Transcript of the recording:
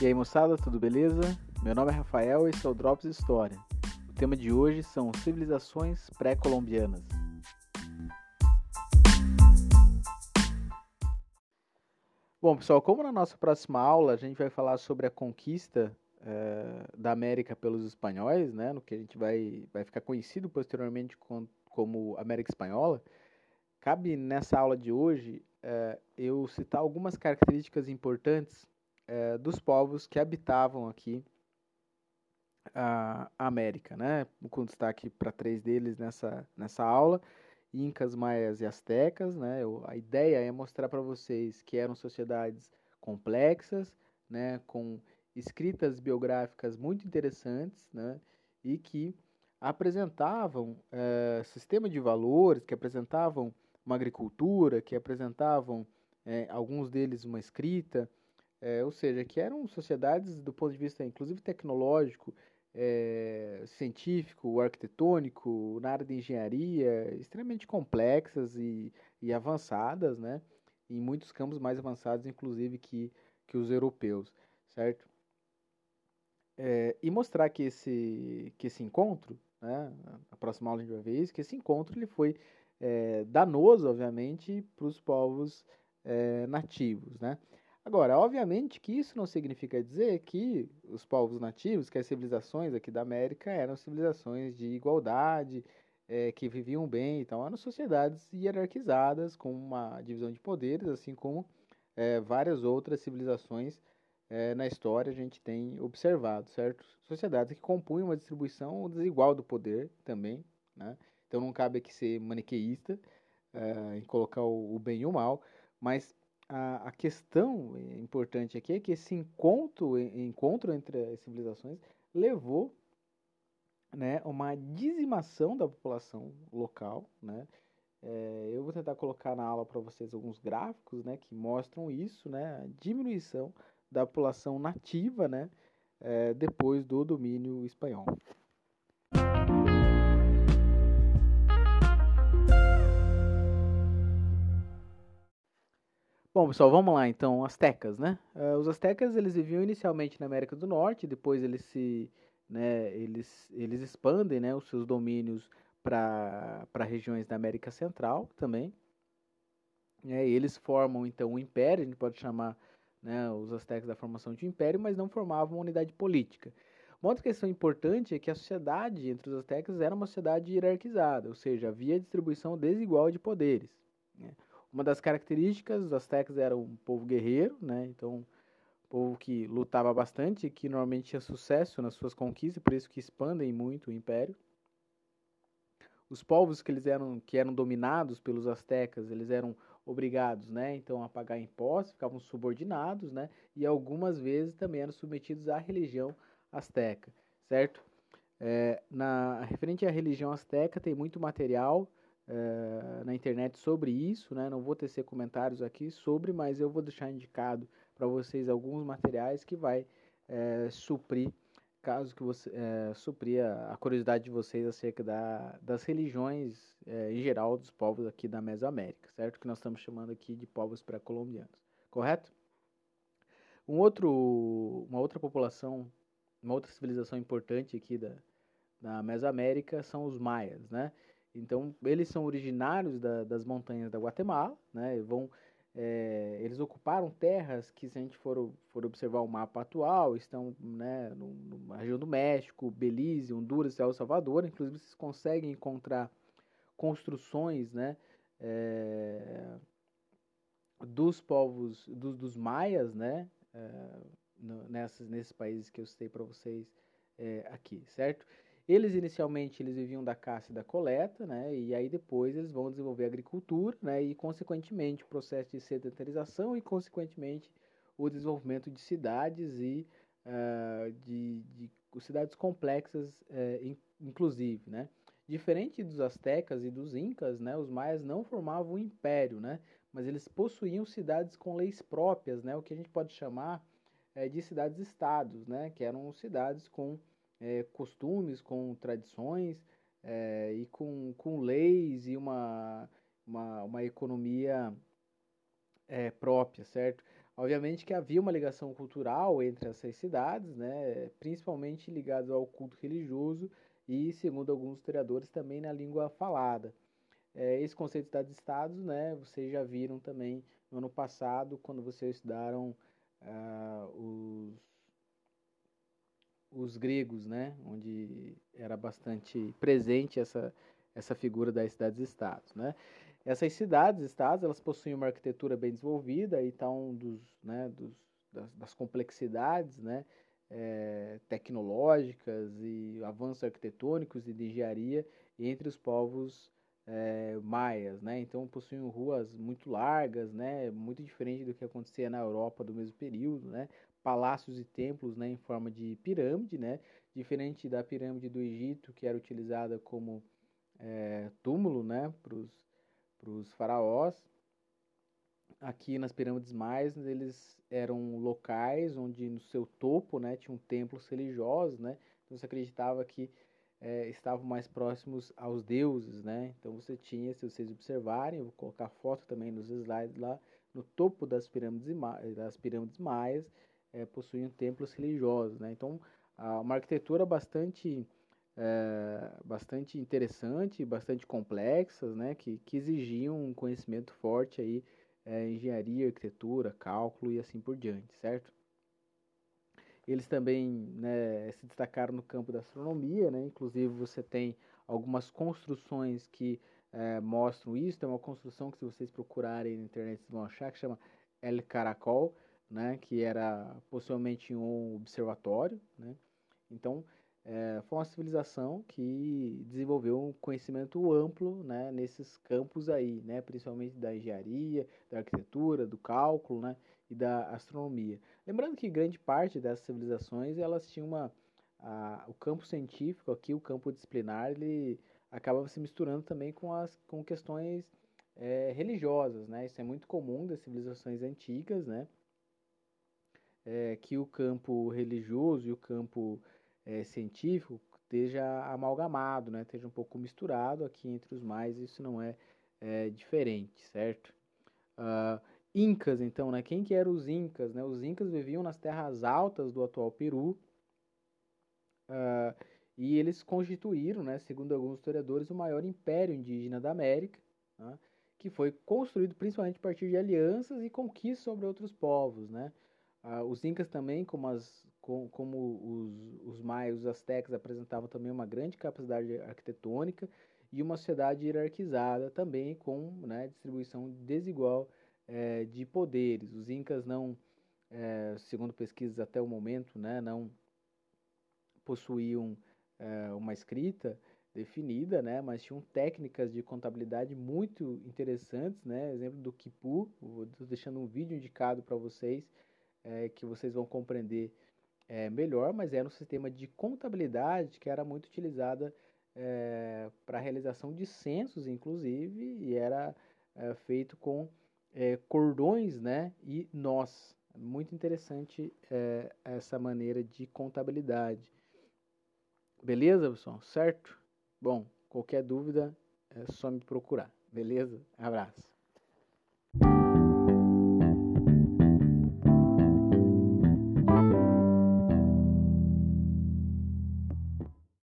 E aí moçada, tudo beleza? Meu nome é Rafael e esse é o Drops História. O tema de hoje são civilizações pré-colombianas. Bom pessoal, como na nossa próxima aula a gente vai falar sobre a conquista é, da América pelos espanhóis, né, no que a gente vai, vai ficar conhecido posteriormente com, como América Espanhola, cabe nessa aula de hoje é, eu citar algumas características importantes é, dos povos que habitavam aqui a América, né? Com destaque para três deles nessa, nessa aula: Incas, Maias e Astecas, né? Eu, a ideia é mostrar para vocês que eram sociedades complexas, né? Com escritas biográficas muito interessantes, né? E que apresentavam é, sistema de valores, que apresentavam uma agricultura, que apresentavam é, alguns deles uma escrita, é, ou seja, que eram sociedades do ponto de vista, inclusive tecnológico, é, científico, arquitetônico, na área de engenharia, extremamente complexas e, e avançadas, né? Em muitos campos mais avançados, inclusive, que, que os europeus, certo? É, e mostrar que esse, que esse encontro, né, a próxima aula a gente vai ver isso, que esse encontro ele foi é, danoso, obviamente, para os povos é, nativos, né? Agora, obviamente que isso não significa dizer que os povos nativos, que as civilizações aqui da América eram civilizações de igualdade, é, que viviam bem, então eram sociedades hierarquizadas com uma divisão de poderes, assim como é, várias outras civilizações é, na história a gente tem observado, certo? Sociedades que compunham uma distribuição desigual do poder também, né? Então não cabe aqui ser maniqueísta em colocar o bem e o mal, mas a, a questão importante aqui é que esse encontro, encontro entre as civilizações levou né, uma dizimação da população local, né? É, eu vou tentar colocar na aula para vocês alguns gráficos, né, que mostram isso, né, a diminuição da população nativa, né, é, depois do domínio espanhol. Bom, pessoal, vamos lá então, astecas, né? Uh, os astecas eles viviam inicialmente na América do Norte, depois eles se, né, eles, eles expandem, né, os seus domínios para regiões da América Central também. É, eles formam então um império, a gente pode chamar né, os astecas da formação de um império, mas não formavam uma unidade política. Uma outra questão importante é que a sociedade entre os astecas era uma sociedade hierarquizada, ou seja, havia distribuição desigual de poderes. Né? Uma das características dos astecas era um povo guerreiro, né? Então, um povo que lutava bastante, que normalmente tinha sucesso nas suas conquistas, por isso que expandem muito o império. Os povos que eles eram que eram dominados pelos astecas, eles eram obrigados, né? Então a pagar impostos, ficavam subordinados, né? E algumas vezes também eram submetidos à religião asteca, certo? É, na referente à religião asteca tem muito material uh, na internet sobre isso, né? Não vou tecer comentários aqui sobre, mas eu vou deixar indicado para vocês alguns materiais que vai uh, suprir, caso que você uh, suprir a, a, curiosidade de vocês acerca da, das religiões em geral dos povos aqui da Mesoamérica, certo? Que nós estamos chamando aqui de povos pré-colombianos, correto? Um outro, uma outra população, uma outra civilização importante aqui da, da Mesoamérica são os maias, né? Então, eles são originários da, das montanhas da Guatemala, né? Vão, é, eles ocuparam terras que, se a gente for, for observar o mapa atual, estão né, no, na região do México, Belize, Honduras El Salvador. Inclusive, vocês conseguem encontrar construções, né? É, dos povos, dos, maias, né? É, no, nessas, nesses países que eu citei para vocês aqui, certo? Eles inicialmente eles viviam da caça e da coleta, né? E aí depois eles vão desenvolver a agricultura, né? E consequentemente o processo de sedentarização e consequentemente o desenvolvimento de cidades e uh, de, de, cidades complexas, uh, inclusive, né? Diferente dos astecas e dos incas, né? Os maias não formavam um império, né? Mas eles possuíam cidades com leis próprias, né? O que a gente pode chamar uh, de cidades-estados, né? Que eram cidades com é, costumes, com tradições é, e com, com leis e uma, uma, uma economia é, própria, certo? Obviamente que havia uma ligação cultural entre essas cidades, né, principalmente ligado ao culto religioso e, segundo alguns historiadores, também na língua falada. É, esse conceito de cidades-estados, né, vocês já viram também no ano passado, quando vocês estudaram ah, os, os gregos, né, onde era bastante presente essa, essa figura das cidades-estados. Né. Essas cidades-estados, elas possuem uma arquitetura bem desenvolvida e tá um dos, né, dos, das, das complexidades, né, é, tecnológicas e avanços arquitetônicos e de engenharia entre os povos é, maias, né? Então possuem ruas muito largas, né? Muito diferente do que acontecia na Europa do mesmo período, né? Palácios e templos, né? Em forma de pirâmide, né? Diferente da pirâmide do Egito, que era utilizada como é, túmulo, né? Para os faraós. Aqui nas pirâmides maias, eles eram locais onde no seu topo, né? Tinham templos religiosos, né? Então você acreditava que é, estavam mais próximos aos deuses, né? Então você tinha, se vocês observarem, vou colocar foto também nos slides lá, no topo das pirâmides, das pirâmides maias, é, possuíam templos religiosos, né? Então, uma arquitetura bastante, é, bastante interessante, bastante complexas, né? Que, que exigiam um conhecimento forte aí, é, engenharia, arquitetura, cálculo e assim por diante, certo? Eles também né, se destacaram no campo da astronomia, né? inclusive você tem algumas construções que é, mostram isso. Tem uma construção que, se vocês procurarem na internet, vocês vão achar, que chama El Caracol, né? que era possivelmente um observatório. Né? Então, é, foi uma civilização que desenvolveu um conhecimento amplo né, nesses campos aí, né, principalmente da engenharia, da arquitetura, do cálculo né, e da astronomia. Lembrando que grande parte dessas civilizações elas tinham uma, a, o campo científico aqui, o campo disciplinar, ele acaba se misturando também com as com questões é, religiosas, né? Isso é muito comum das civilizações antigas, né? É, que o campo religioso e o campo é, científico esteja amalgamado, né? esteja um pouco misturado aqui entre os mais, isso não é, é diferente, certo? Uh, Incas, então, né? Quem que eram os Incas? Né? Os Incas viviam nas terras altas do atual Peru uh, e eles constituíram, né, segundo alguns historiadores, o maior império indígena da América, né? que foi construído principalmente a partir de alianças e conquistas sobre outros povos, né? Uh, os Incas também, como as com, como os, os maias, os astecas apresentavam também uma grande capacidade arquitetônica e uma sociedade hierarquizada também com né, distribuição desigual é, de poderes. Os incas não, é, segundo pesquisas até o momento, né, não possuíam é, uma escrita definida, né, mas tinham técnicas de contabilidade muito interessantes, né, exemplo do Kipu, vou deixando um vídeo indicado para vocês, é, que vocês vão compreender é, melhor, mas era um sistema de contabilidade que era muito utilizada é, para a realização de censos, inclusive, e era é, feito com é, cordões né, e nós. Muito interessante é, essa maneira de contabilidade. Beleza, pessoal? Certo? Bom, qualquer dúvida é só me procurar. Beleza? Abraço.